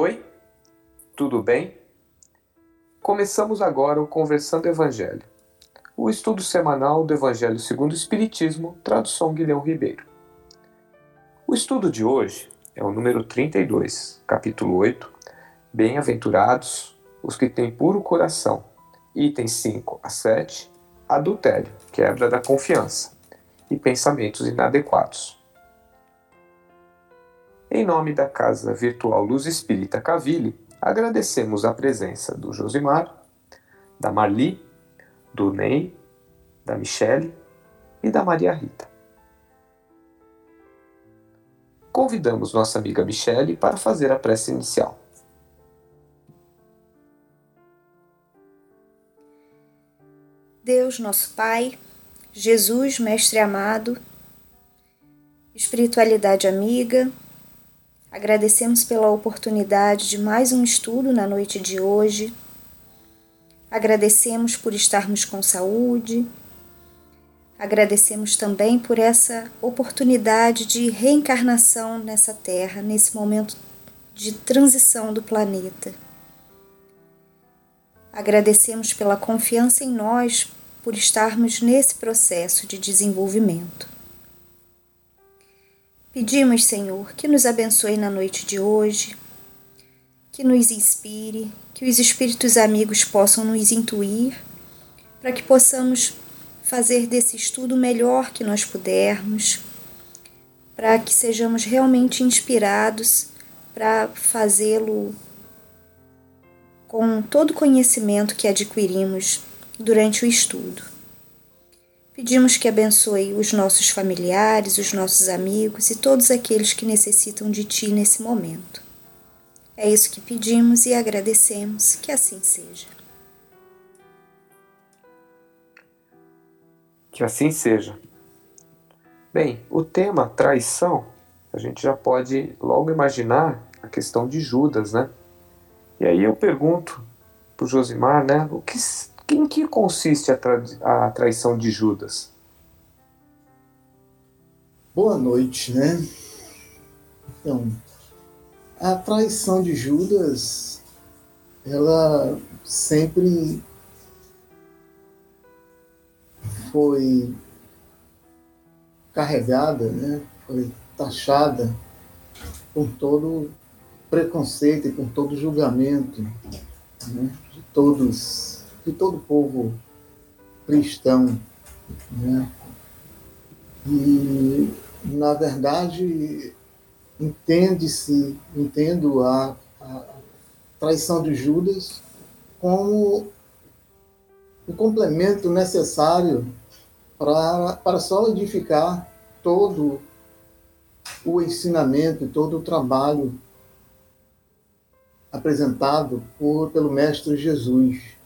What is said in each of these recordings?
Oi, tudo bem? Começamos agora o Conversando Evangelho, o estudo semanal do Evangelho segundo o Espiritismo, tradução Guilhão Ribeiro. O estudo de hoje é o número 32, capítulo 8, Bem-aventurados os que têm puro coração, itens 5 a 7, adultério, quebra da confiança e pensamentos inadequados. Em nome da Casa Virtual Luz Espírita Caville, agradecemos a presença do Josimar, da Marli, do Ney, da Michele e da Maria Rita. Convidamos nossa amiga Michele para fazer a prece inicial. Deus, nosso Pai, Jesus, Mestre amado, espiritualidade amiga, Agradecemos pela oportunidade de mais um estudo na noite de hoje. Agradecemos por estarmos com saúde. Agradecemos também por essa oportunidade de reencarnação nessa Terra, nesse momento de transição do planeta. Agradecemos pela confiança em nós por estarmos nesse processo de desenvolvimento. Pedimos, Senhor, que nos abençoe na noite de hoje, que nos inspire, que os espíritos amigos possam nos intuir, para que possamos fazer desse estudo o melhor que nós pudermos, para que sejamos realmente inspirados para fazê-lo com todo o conhecimento que adquirimos durante o estudo. Pedimos que abençoe os nossos familiares, os nossos amigos e todos aqueles que necessitam de Ti nesse momento. É isso que pedimos e agradecemos, que assim seja. Que assim seja. Bem, o tema traição, a gente já pode logo imaginar a questão de Judas, né? E aí eu pergunto para o Josimar, né? O que em que consiste a, tra a traição de Judas? Boa noite, né? Então, a traição de Judas, ela sempre foi carregada, né? foi taxada com todo preconceito e com todo julgamento né? de todos de todo o povo cristão. Né? E, na verdade, entende-se, entendo a, a traição de Judas como o complemento necessário para, para solidificar todo o ensinamento, todo o trabalho apresentado por, pelo Mestre Jesus.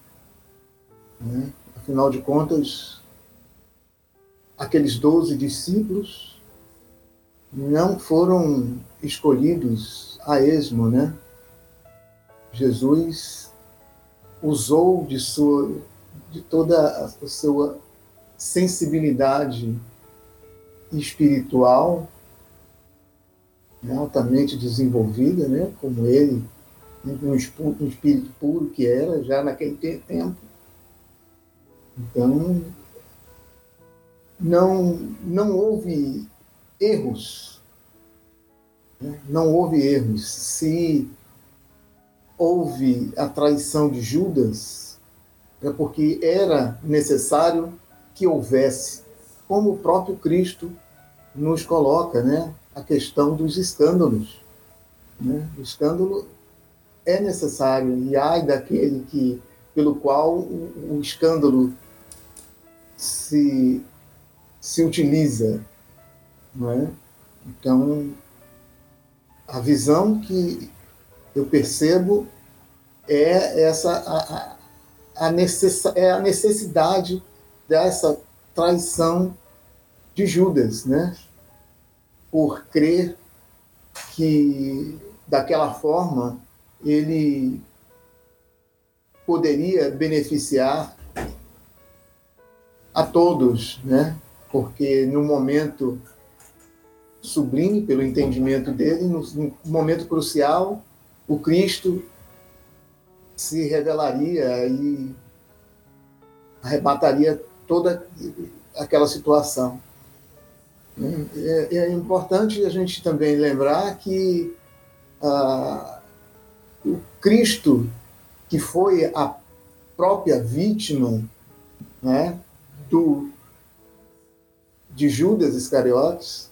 Né? Afinal de contas, aqueles doze discípulos não foram escolhidos a esmo, né? Jesus usou de sua de toda a sua sensibilidade espiritual altamente desenvolvida, né, como ele, um espírito puro que era já naquele tempo, então, não, não houve erros. Né? Não houve erros. Se houve a traição de Judas, é porque era necessário que houvesse, como o próprio Cristo nos coloca, né? a questão dos escândalos. Né? O escândalo é necessário, e ai daquele que, pelo qual o, o escândalo se, se utiliza. Não é? Então, a visão que eu percebo é essa a, a, a necess, é a necessidade dessa traição de Judas, né? Por crer que daquela forma ele poderia beneficiar a todos, né? Porque no momento sublime, pelo entendimento dele, no, momento crucial, o Cristo se revelaria e arrebataria toda aquela situação. É, é importante a gente também lembrar que ah, o Cristo, que foi a própria vítima né, do, de Judas Iscariotes,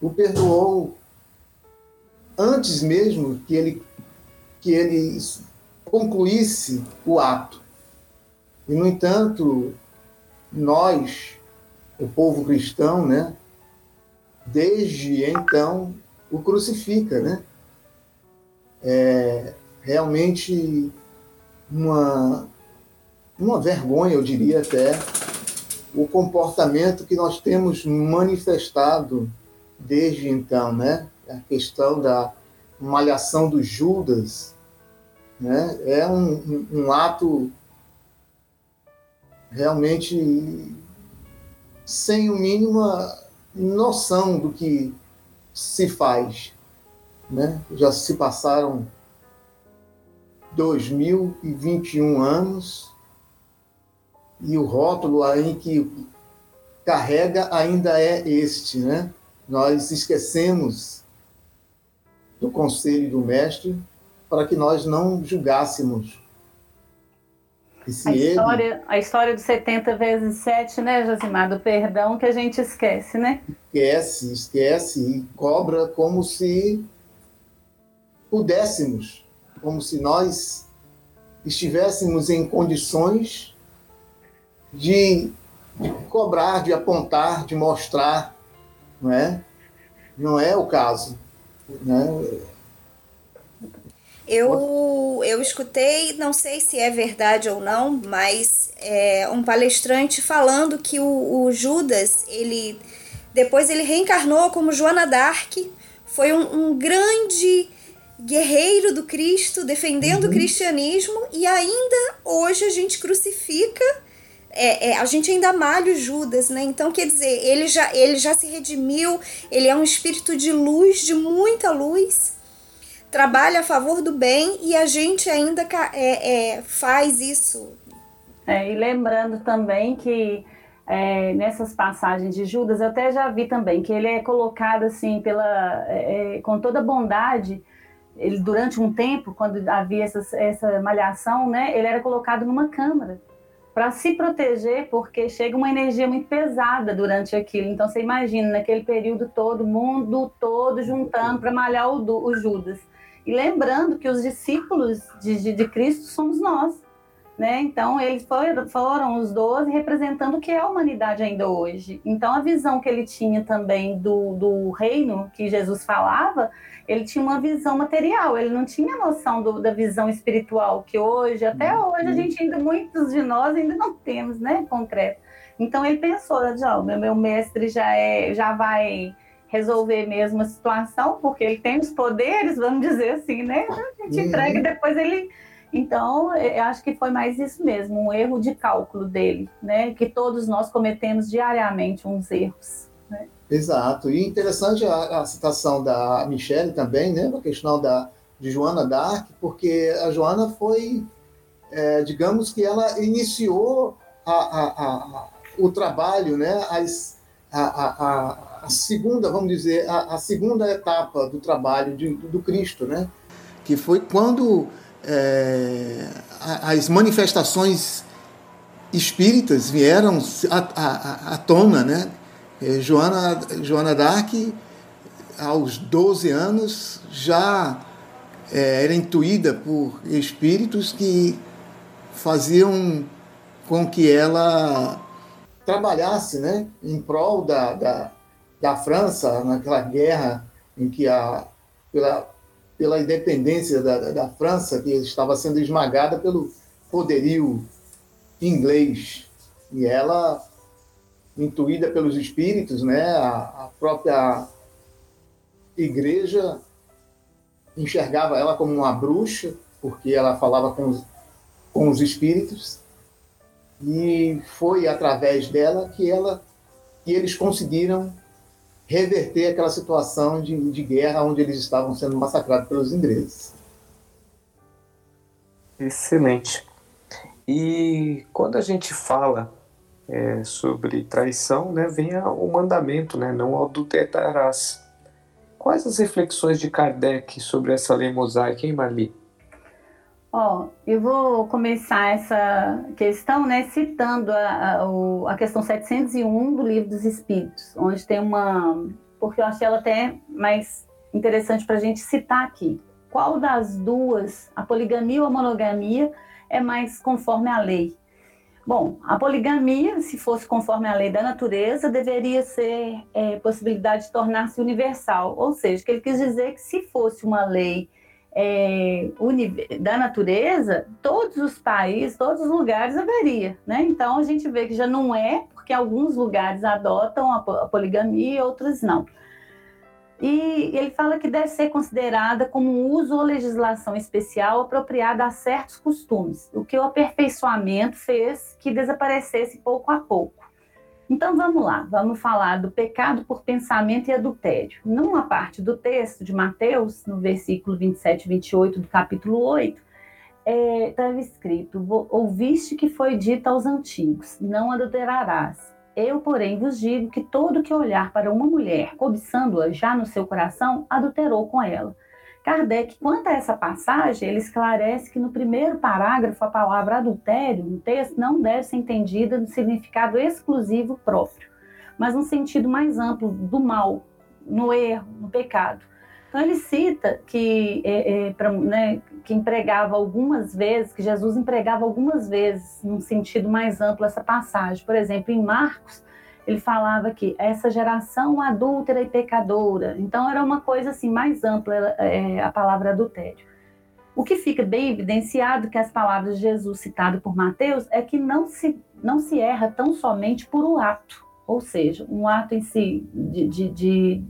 o perdoou antes mesmo que ele, que ele concluísse o ato. E, no entanto, nós, o povo cristão, né, desde então, o crucifica, né? É realmente uma, uma vergonha, eu diria até, o comportamento que nós temos manifestado desde então, né? A questão da malhação dos Judas, né? É um, um, um ato realmente sem o mínima noção do que se faz. Né? Já se passaram 2021 anos e o rótulo aí que carrega ainda é este, né? Nós esquecemos do conselho do mestre para que nós não julgássemos a história, a história dos 70 vezes 7, né, Josimar, do perdão que a gente esquece, né? Esquece, esquece e cobra como se pudéssemos, como se nós estivéssemos em condições de, de cobrar, de apontar, de mostrar, não é? Não é o caso, né? Eu, eu escutei, não sei se é verdade ou não, mas é, um palestrante falando que o, o, Judas, ele depois ele reencarnou como Joana d'Arc, foi um, um grande guerreiro do Cristo, defendendo uhum. o cristianismo, e ainda hoje a gente crucifica é, é, a gente ainda malha o Judas, né? Então, quer dizer, ele já, ele já se redimiu, ele é um espírito de luz, de muita luz, trabalha a favor do bem e a gente ainda é, é faz isso. É, e lembrando também que é, nessas passagens de Judas, eu até já vi também que ele é colocado assim pela com toda bondade. Ele, durante um tempo, quando havia essa, essa malhação, né, ele era colocado numa câmara para se proteger, porque chega uma energia muito pesada durante aquilo. Então você imagina, naquele período todo, mundo todo juntando para malhar o, o Judas. E lembrando que os discípulos de, de, de Cristo somos nós. Né? Então, eles foram, foram os doze representando o que é a humanidade ainda hoje. Então, a visão que ele tinha também do, do reino que Jesus falava, ele tinha uma visão material, ele não tinha noção do, da visão espiritual, que hoje, até uhum. hoje, a gente ainda, muitos de nós ainda não temos, né, concreto. Então, ele pensou, já, meu, meu mestre já, é, já vai resolver mesmo a situação, porque ele tem os poderes, vamos dizer assim, né? A gente uhum. entrega e depois ele. Então, eu acho que foi mais isso mesmo, um erro de cálculo dele, né? Que todos nós cometemos diariamente uns erros. Né? Exato. E interessante a, a citação da Michelle também, né? A questão da, de Joana Dark, porque a Joana foi, é, digamos que ela iniciou a, a, o trabalho, né? As, a, segunda, vamos dizer, a segunda etapa do trabalho de, do Cristo, né? Que foi quando é, as manifestações espíritas vieram à, à, tona, né? É, Joana, Joana d'Arc, aos 12 anos, já é, era intuída por espíritos que faziam com que ela trabalhasse né, em prol da, da, da França, naquela guerra em que a, pela, pela independência da, da França, que estava sendo esmagada pelo poderio inglês. E ela, intuída pelos espíritos, né, a, a própria igreja enxergava ela como uma bruxa, porque ela falava com os, com os espíritos, e foi através dela que ela que eles conseguiram reverter aquela situação de, de guerra onde eles estavam sendo massacrados pelos ingleses. Excelente. E quando a gente fala é, sobre traição, né, vem o mandamento, né, não adulterarás. Quais as reflexões de Kardec sobre essa lei mosaica, hein, Marli? Ó, eu vou começar essa questão, né, citando a, a, a, questão 701 do Livro dos Espíritos, onde tem uma. Porque eu achei ela até mais interessante para a gente citar aqui. Qual das duas, a poligamia ou a monogamia, é mais conforme a lei? Bom, a poligamia, se fosse conforme a lei da natureza, deveria ser é, possibilidade de tornar-se universal. Ou seja, que ele quis dizer que se fosse uma lei é, da natureza, todos os países, todos os lugares haveria. Né? Então a gente vê que já não é, porque alguns lugares adotam a poligamia e outros não e ele fala que deve ser considerada como um uso ou legislação especial apropriada a certos costumes, o que o aperfeiçoamento fez que desaparecesse pouco a pouco. Então vamos lá, vamos falar do pecado por pensamento e adultério. Numa parte do texto de Mateus, no versículo 27 e 28 do capítulo 8, estava é, escrito: Ouviste que foi dito aos antigos: Não adulterarás. Eu, porém, vos digo que todo que olhar para uma mulher, cobiçando-a já no seu coração, adulterou com ela. Kardec, quanto a essa passagem, ele esclarece que no primeiro parágrafo a palavra adultério no texto não deve ser entendida no significado exclusivo próprio, mas no sentido mais amplo do mal, no erro, no pecado. Então ele cita que, é, é, pra, né, que empregava algumas vezes, que Jesus empregava algumas vezes, num sentido mais amplo, essa passagem. Por exemplo, em Marcos, ele falava que essa geração adúltera e pecadora. Então era uma coisa assim mais ampla é, a palavra adultério. O que fica bem evidenciado que as palavras de Jesus citadas por Mateus é que não se, não se erra tão somente por um ato, ou seja, um ato em si de, de, de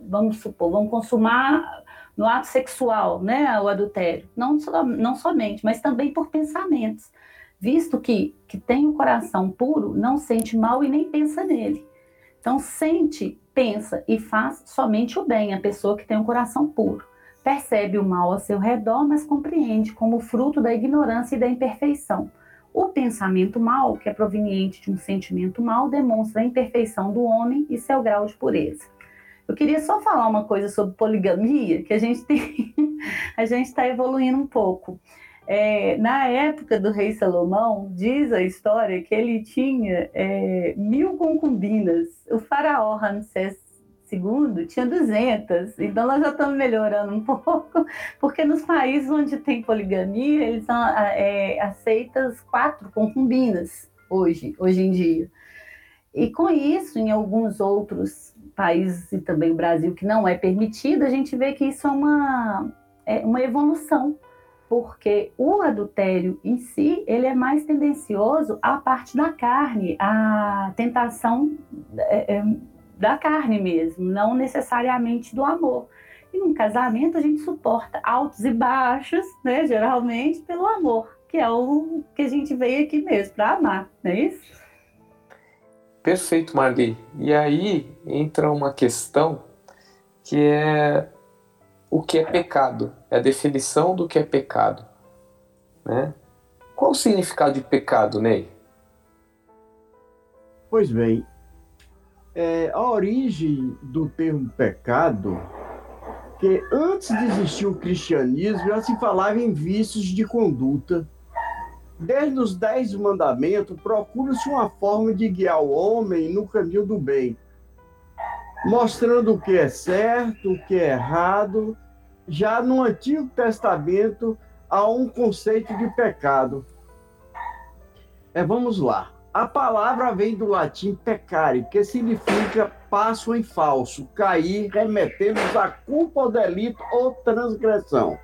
vamos supor, vão consumar no ato sexual, né, o adultério, não, não somente, mas também por pensamentos, visto que que tem o um coração puro não sente mal e nem pensa nele. Então sente, pensa e faz somente o bem a pessoa que tem um coração puro. Percebe o mal ao seu redor, mas compreende como fruto da ignorância e da imperfeição. O pensamento mal, que é proveniente de um sentimento mal, demonstra a imperfeição do homem e seu grau de pureza. Eu queria só falar uma coisa sobre poligamia, que a gente tem, a gente está evoluindo um pouco. É, na época do rei Salomão, diz a história que ele tinha é, mil concubinas. O faraó Ramsés II tinha 200. Então nós já estamos melhorando um pouco, porque nos países onde tem poligamia, eles são é, aceitas quatro concubinas hoje, hoje em dia. E com isso, em alguns outros países e também o Brasil que não é permitido, a gente vê que isso é uma, é uma evolução, porque o adultério em si, ele é mais tendencioso à parte da carne, à tentação é, é, da carne mesmo, não necessariamente do amor. E num casamento a gente suporta altos e baixos, né, geralmente pelo amor, que é o que a gente veio aqui mesmo para amar, não é isso? Perfeito, Marli. E aí entra uma questão que é o que é pecado, é a definição do que é pecado. Né? Qual o significado de pecado, Ney? Pois bem, é, a origem do termo pecado, que antes de existir o cristianismo já se falava em vícios de conduta Desde os Dez Mandamentos, procura-se uma forma de guiar o homem no caminho do bem, mostrando o que é certo, o que é errado. Já no Antigo Testamento há um conceito de pecado. É, vamos lá. A palavra vem do latim pecare, que significa passo em falso, cair, remetendo-nos à culpa ou delito ou transgressão.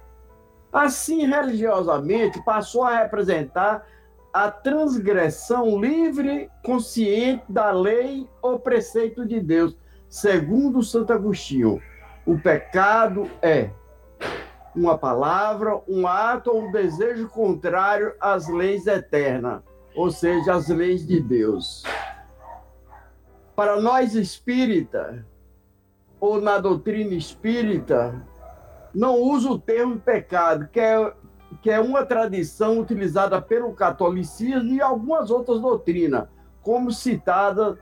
Assim, religiosamente, passou a representar a transgressão livre, consciente da lei ou preceito de Deus, segundo Santo Agostinho. O pecado é uma palavra, um ato ou um desejo contrário às leis eternas, ou seja, às leis de Deus. Para nós espírita, ou na doutrina espírita, não usa o termo pecado, que é que é uma tradição utilizada pelo catolicismo e algumas outras doutrinas, como citada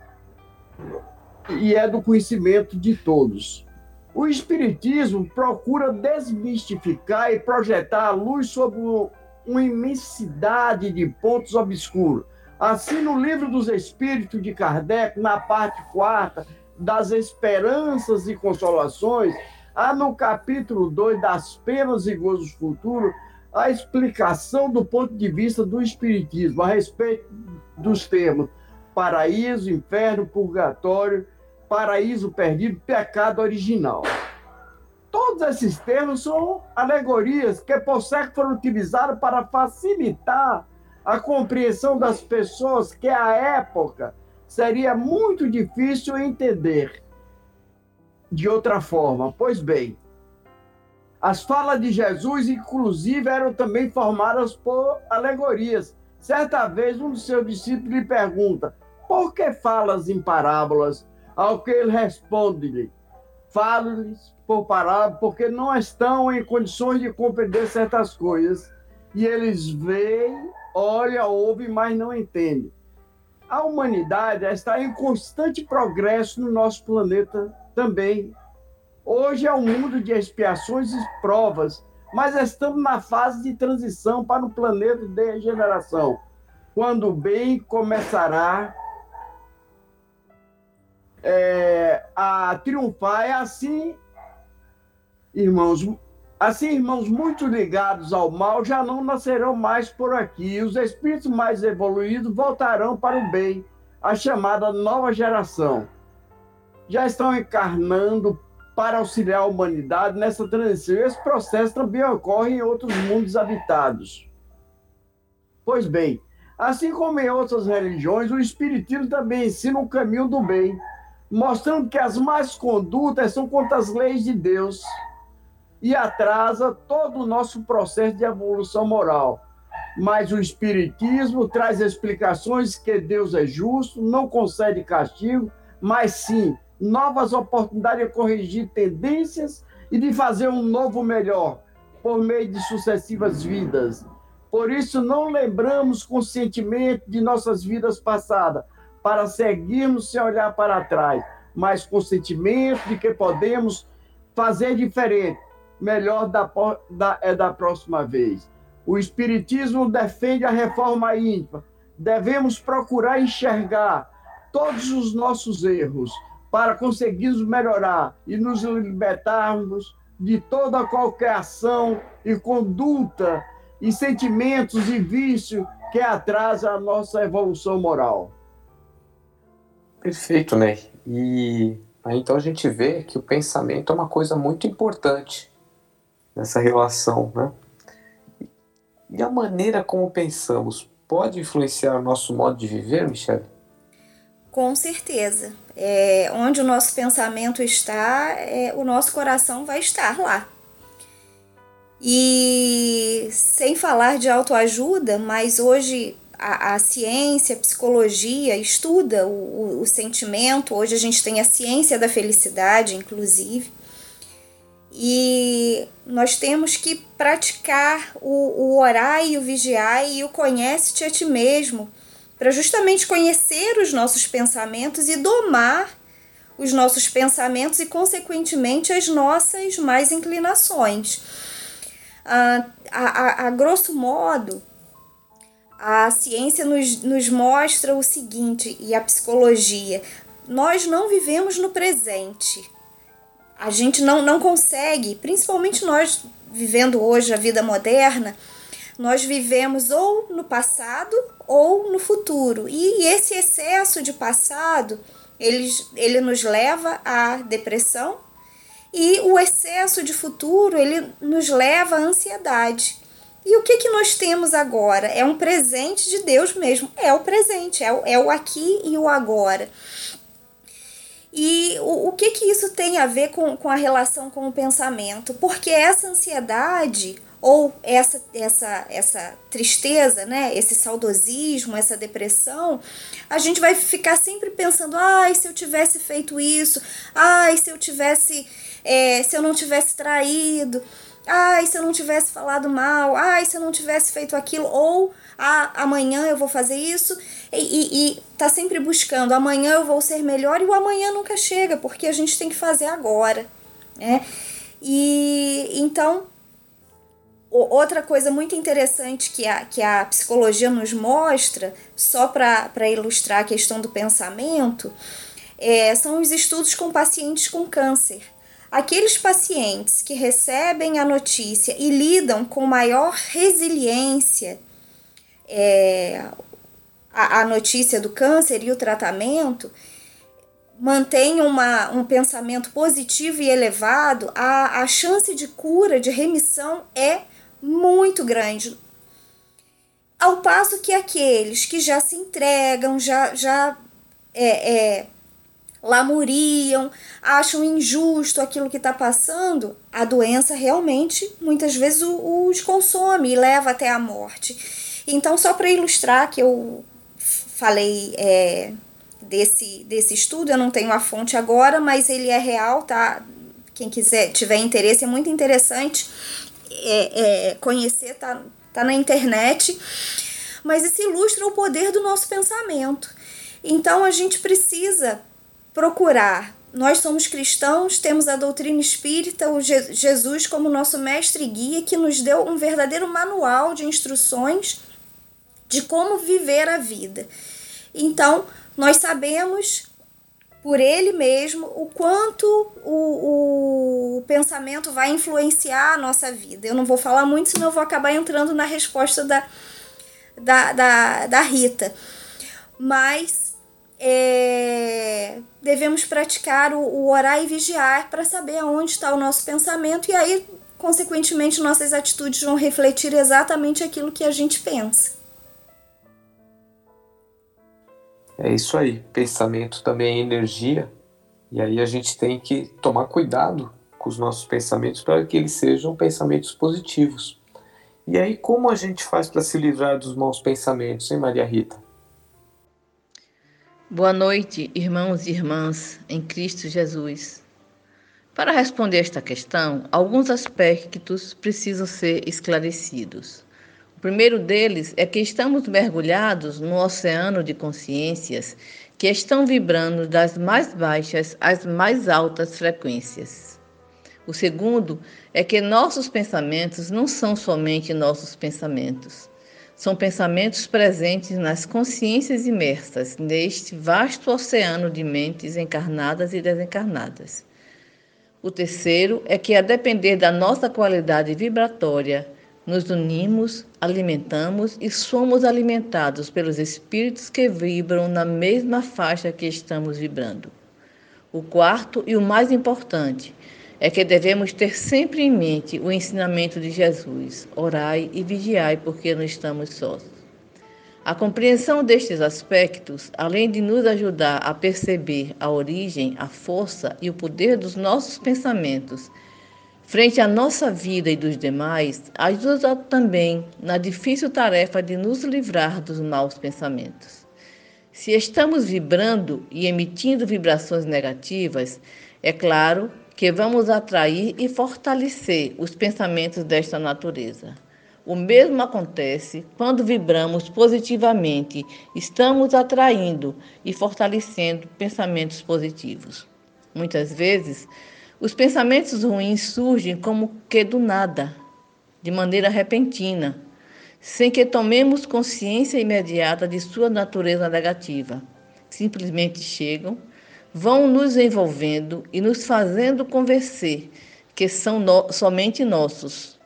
e é do conhecimento de todos. O Espiritismo procura desmistificar e projetar a luz sobre uma imensidade de pontos obscuros. Assim, no Livro dos Espíritos de Kardec, na parte quarta, das esperanças e consolações, há no capítulo 2 das penas e gozos futuros a explicação do ponto de vista do Espiritismo a respeito dos termos paraíso, inferno, purgatório, paraíso perdido, pecado original. Todos esses termos são alegorias que por certo foram utilizados para facilitar a compreensão das pessoas que à época seria muito difícil entender de outra forma. Pois bem, as falas de Jesus, inclusive, eram também formadas por alegorias. Certa vez, um dos seus discípulos lhe pergunta: Por que falas em parábolas? Ao que ele responde-lhe: Falo-lhes por parábolas, porque não estão em condições de compreender certas coisas. E eles veem, olham, ouvem, mas não entendem. A humanidade está em constante progresso no nosso planeta também. Hoje é um mundo de expiações e provas, mas estamos na fase de transição para um planeta de regeneração, quando o bem começará é, a triunfar. É assim, irmãos, assim, irmãos muito ligados ao mal já não nascerão mais por aqui. Os espíritos mais evoluídos voltarão para o bem, a chamada nova geração. Já estão encarnando para auxiliar a humanidade nessa transição. Esse processo também ocorre em outros mundos habitados. Pois bem, assim como em outras religiões, o Espiritismo também ensina o caminho do bem mostrando que as más condutas são contra as leis de Deus e atrasa todo o nosso processo de evolução moral. Mas o Espiritismo traz explicações que Deus é justo, não concede castigo, mas sim novas oportunidades de corrigir tendências e de fazer um novo melhor por meio de sucessivas vidas. Por isso, não lembramos conscientemente de nossas vidas passadas, para seguirmos sem olhar para trás, mas com sentimento de que podemos fazer diferente, melhor da, da, é da próxima vez. O Espiritismo defende a reforma íntima. Devemos procurar enxergar todos os nossos erros para conseguirmos melhorar e nos libertarmos de toda qualquer ação e conduta e sentimentos e vício que atrasa a nossa evolução moral. Perfeito, Ney. E aí, então a gente vê que o pensamento é uma coisa muito importante nessa relação, né? E a maneira como pensamos pode influenciar o nosso modo de viver, Michelle? Com certeza. É, onde o nosso pensamento está, é, o nosso coração vai estar lá. E sem falar de autoajuda, mas hoje a, a ciência, a psicologia estuda o, o, o sentimento. Hoje a gente tem a ciência da felicidade, inclusive. E nós temos que praticar o, o orar e o vigiar e o conhece-te a ti mesmo, para justamente conhecer os nossos pensamentos e domar os nossos pensamentos e, consequentemente, as nossas mais inclinações. Ah, a, a, a grosso modo, a ciência nos, nos mostra o seguinte, e a psicologia: nós não vivemos no presente. A gente não, não consegue, principalmente nós vivendo hoje a vida moderna, nós vivemos ou no passado ou no futuro. E esse excesso de passado, ele, ele nos leva à depressão e o excesso de futuro, ele nos leva à ansiedade. E o que, que nós temos agora? É um presente de Deus mesmo. É o presente, é o, é o aqui e o agora. E o, o que, que isso tem a ver com, com a relação com o pensamento? Porque essa ansiedade ou essa, essa, essa tristeza, né? esse saudosismo, essa depressão, a gente vai ficar sempre pensando: ai, se eu tivesse feito isso, ai, se eu tivesse, é, se eu não tivesse traído ai, se eu não tivesse falado mal, ai, se eu não tivesse feito aquilo, ou ah, amanhã eu vou fazer isso, e, e, e tá sempre buscando, amanhã eu vou ser melhor, e o amanhã nunca chega, porque a gente tem que fazer agora, né? E então, outra coisa muito interessante que a, que a psicologia nos mostra, só para ilustrar a questão do pensamento, é, são os estudos com pacientes com câncer. Aqueles pacientes que recebem a notícia e lidam com maior resiliência é, a, a notícia do câncer e o tratamento, mantém uma, um pensamento positivo e elevado, a, a chance de cura, de remissão é muito grande. Ao passo que aqueles que já se entregam, já, já é, é, lamuriam, acham injusto aquilo que está passando, a doença realmente muitas vezes os consome e leva até a morte. Então, só para ilustrar que eu falei é, desse, desse estudo, eu não tenho a fonte agora, mas ele é real, tá? Quem quiser, tiver interesse, é muito interessante é, é, conhecer, tá, tá na internet. Mas isso ilustra o poder do nosso pensamento. Então a gente precisa procurar. Nós somos cristãos, temos a doutrina espírita, o Je Jesus como nosso mestre e guia, que nos deu um verdadeiro manual de instruções de como viver a vida. Então, nós sabemos por ele mesmo o quanto o, o pensamento vai influenciar a nossa vida. Eu não vou falar muito, senão eu vou acabar entrando na resposta da, da, da, da Rita. Mas é, devemos praticar o, o orar e vigiar para saber aonde está o nosso pensamento e aí, consequentemente, nossas atitudes vão refletir exatamente aquilo que a gente pensa. É isso aí. Pensamento também é energia e aí a gente tem que tomar cuidado com os nossos pensamentos para que eles sejam pensamentos positivos. E aí, como a gente faz para se livrar dos maus pensamentos, hein, Maria Rita? Boa noite, irmãos e irmãs em Cristo Jesus. Para responder esta questão, alguns aspectos precisam ser esclarecidos. O primeiro deles é que estamos mergulhados no oceano de consciências que estão vibrando das mais baixas às mais altas frequências. O segundo é que nossos pensamentos não são somente nossos pensamentos são pensamentos presentes nas consciências imersas neste vasto oceano de mentes encarnadas e desencarnadas. O terceiro é que, a depender da nossa qualidade vibratória, nos unimos, alimentamos e somos alimentados pelos espíritos que vibram na mesma faixa que estamos vibrando. O quarto e o mais importante é que devemos ter sempre em mente o ensinamento de Jesus: orai e vigiai, porque não estamos sós. A compreensão destes aspectos, além de nos ajudar a perceber a origem, a força e o poder dos nossos pensamentos frente à nossa vida e dos demais, ajuda também na difícil tarefa de nos livrar dos maus pensamentos. Se estamos vibrando e emitindo vibrações negativas, é claro que vamos atrair e fortalecer os pensamentos desta natureza. O mesmo acontece quando vibramos positivamente, estamos atraindo e fortalecendo pensamentos positivos. Muitas vezes, os pensamentos ruins surgem como que do nada, de maneira repentina, sem que tomemos consciência imediata de sua natureza negativa. Simplesmente chegam vão nos envolvendo e nos fazendo convencer que são no, somente nossos.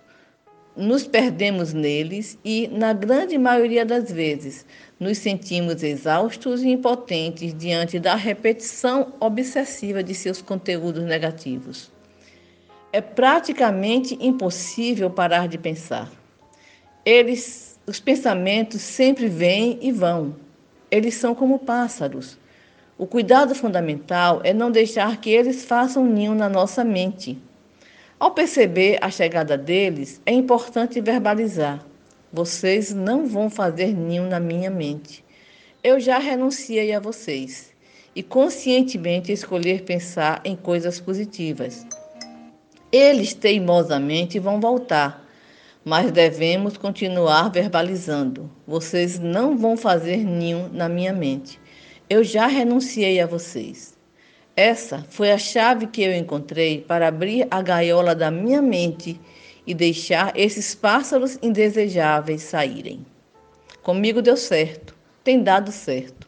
Nos perdemos neles e, na grande maioria das vezes, nos sentimos exaustos e impotentes diante da repetição obsessiva de seus conteúdos negativos. É praticamente impossível parar de pensar. Eles, os pensamentos sempre vêm e vão. Eles são como pássaros o cuidado fundamental é não deixar que eles façam ninho na nossa mente. Ao perceber a chegada deles, é importante verbalizar: vocês não vão fazer ninho na minha mente. Eu já renunciei a vocês e conscientemente escolher pensar em coisas positivas. Eles teimosamente vão voltar, mas devemos continuar verbalizando. Vocês não vão fazer ninho na minha mente. Eu já renunciei a vocês. Essa foi a chave que eu encontrei para abrir a gaiola da minha mente e deixar esses pássaros indesejáveis saírem. Comigo deu certo, tem dado certo.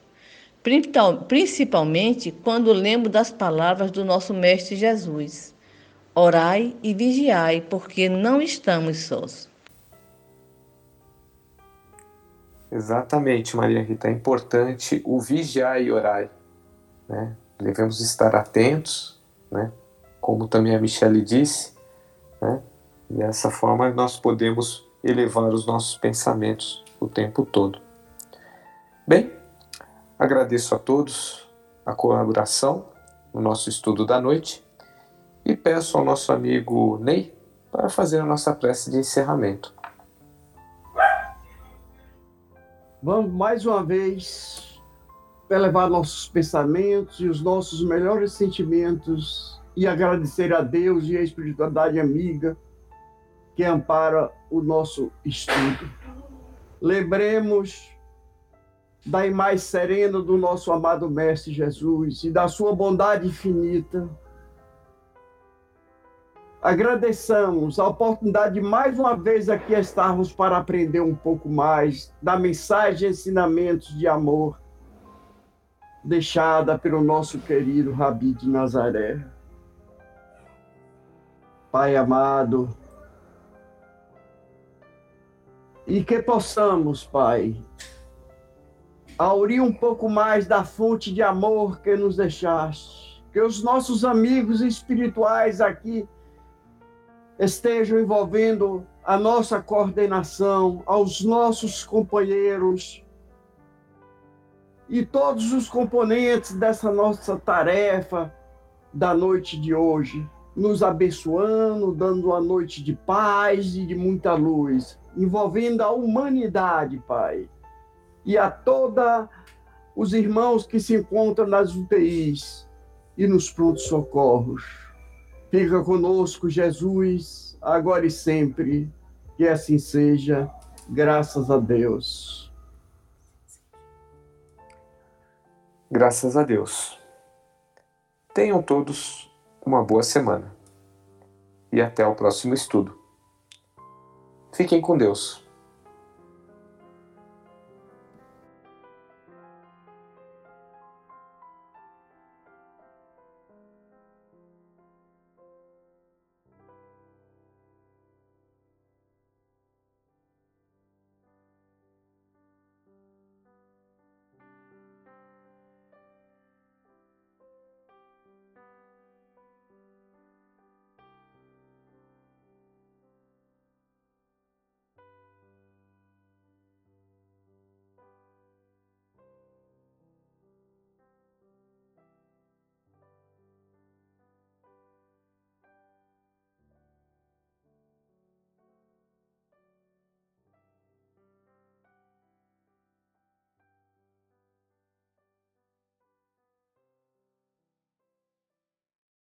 Principalmente quando lembro das palavras do nosso Mestre Jesus. Orai e vigiai, porque não estamos sós. Exatamente, Maria Rita. É importante o vigiar e orar. Né? Devemos estar atentos, né? como também a Michelle disse, né? Dessa forma, nós podemos elevar os nossos pensamentos o tempo todo. Bem, agradeço a todos a colaboração no nosso estudo da noite e peço ao nosso amigo Ney para fazer a nossa prece de encerramento. Vamos mais uma vez elevar nossos pensamentos e os nossos melhores sentimentos e agradecer a Deus e a espiritualidade amiga que ampara o nosso estudo. Lembremos da imagem serena do nosso amado Mestre Jesus e da sua bondade infinita. Agradeçamos a oportunidade de mais uma vez aqui estarmos para aprender um pouco mais da mensagem e ensinamentos de amor deixada pelo nosso querido Rabi de Nazaré. Pai amado, e que possamos, Pai, aurir um pouco mais da fonte de amor que nos deixaste, que os nossos amigos espirituais aqui estejam envolvendo a nossa coordenação, aos nossos companheiros e todos os componentes dessa nossa tarefa da noite de hoje, nos abençoando, dando uma noite de paz e de muita luz envolvendo a humanidade, Pai, e a toda os irmãos que se encontram nas UTIs e nos prontos socorros. Fica conosco, Jesus, agora e sempre. Que assim seja, graças a Deus. Graças a Deus. Tenham todos uma boa semana. E até o próximo estudo. Fiquem com Deus.